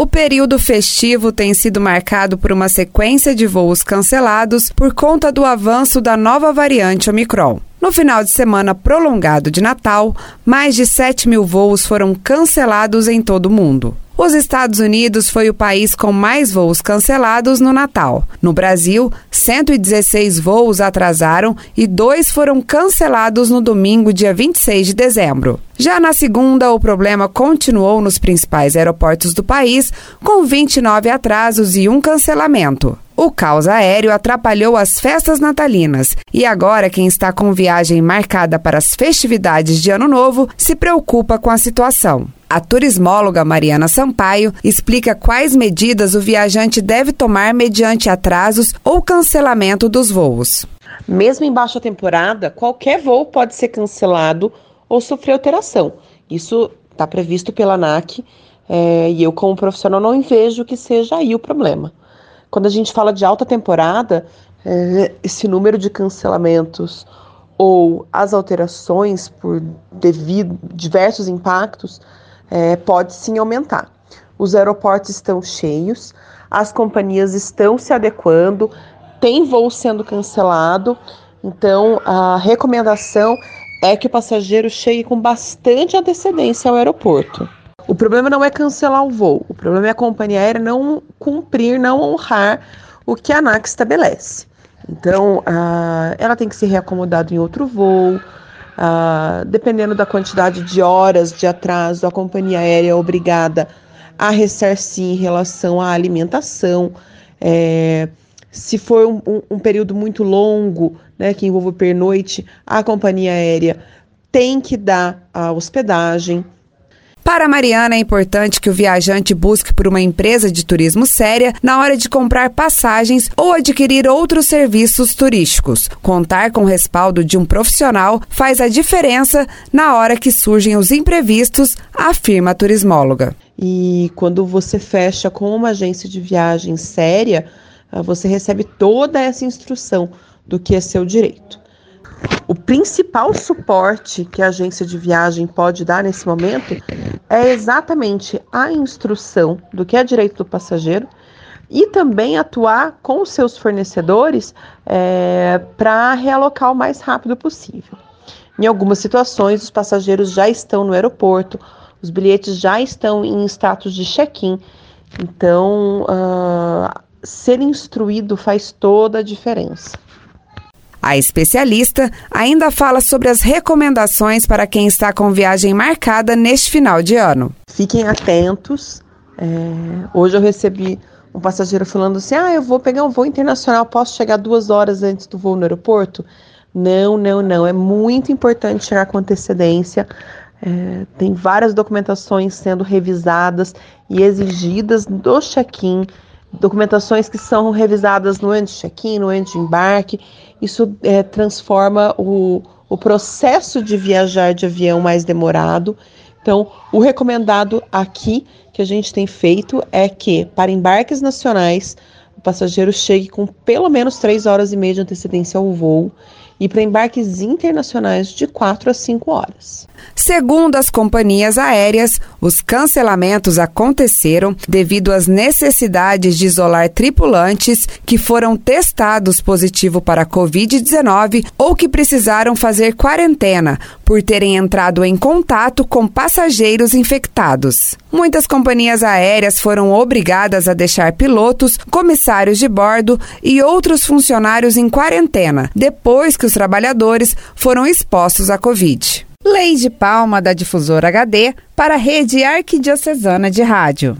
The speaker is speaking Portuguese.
O período festivo tem sido marcado por uma sequência de voos cancelados por conta do avanço da nova variante Omicron. No final de semana prolongado de Natal, mais de 7 mil voos foram cancelados em todo o mundo. Os Estados Unidos foi o país com mais voos cancelados no Natal. No Brasil, 116 voos atrasaram e dois foram cancelados no domingo, dia 26 de dezembro. Já na segunda, o problema continuou nos principais aeroportos do país, com 29 atrasos e um cancelamento. O caos aéreo atrapalhou as festas natalinas e agora quem está com viagem marcada para as festividades de Ano Novo se preocupa com a situação. A turismóloga Mariana Sampaio explica quais medidas o viajante deve tomar mediante atrasos ou cancelamento dos voos. Mesmo em baixa temporada, qualquer voo pode ser cancelado ou sofrer alteração. Isso está previsto pela ANAC é, e eu, como profissional, não vejo que seja aí o problema. Quando a gente fala de alta temporada, é, esse número de cancelamentos ou as alterações por devido diversos impactos é, pode sim aumentar. Os aeroportos estão cheios, as companhias estão se adequando, tem voo sendo cancelado, então a recomendação é que o passageiro chegue com bastante antecedência ao aeroporto. O problema não é cancelar o voo, o problema é a companhia aérea não cumprir, não honrar o que a ANAC estabelece. Então, ela tem que ser reacomodada em outro voo, ah, dependendo da quantidade de horas de atraso, a companhia aérea é obrigada a ressarcir em relação à alimentação. É, se for um, um, um, período muito longo, né, que envolve pernoite, a companhia aérea tem que dar a hospedagem. Para Mariana, é importante que o viajante busque por uma empresa de turismo séria na hora de comprar passagens ou adquirir outros serviços turísticos. Contar com o respaldo de um profissional faz a diferença na hora que surgem os imprevistos, afirma a turismóloga. E quando você fecha com uma agência de viagem séria, ah, você recebe toda essa instrução do que é seu direito. O principal suporte que a agência de viagem pode dar nesse momento é exatamente a instrução do que é direito do passageiro e também atuar com os seus fornecedores é, para realocar o mais rápido possível. Em algumas situações, os passageiros já estão no aeroporto, os bilhetes já estão em status de check-in, então uh, ser instruído faz toda a diferença. A especialista ainda fala sobre as recomendações para quem está com viagem marcada neste final de ano. Fiquem atentos. É, hoje eu recebi um passageiro falando assim: ah, eu vou pegar um voo internacional, posso chegar duas horas antes do voo no aeroporto? Não, não, não. É muito importante chegar com antecedência. É, tem várias documentações sendo revisadas e exigidas do check-in documentações que são revisadas no anti-check-in, no anti-embarque. Isso é, transforma o, o processo de viajar de avião mais demorado. Então, o recomendado aqui que a gente tem feito é que, para embarques nacionais, o passageiro chegue com pelo menos 3 horas e meia de antecedência ao voo e para embarques internacionais de 4 a 5 horas. Segundo as companhias aéreas, os cancelamentos aconteceram devido às necessidades de isolar tripulantes que foram testados positivo para a Covid-19 ou que precisaram fazer quarentena por terem entrado em contato com passageiros infectados. Muitas companhias aéreas foram obrigadas a deixar pilotos, comissários de bordo e outros funcionários em quarentena depois que os trabalhadores foram expostos à Covid. Lei de Palma da Difusora HD para a Rede Arquidiocesana de Rádio.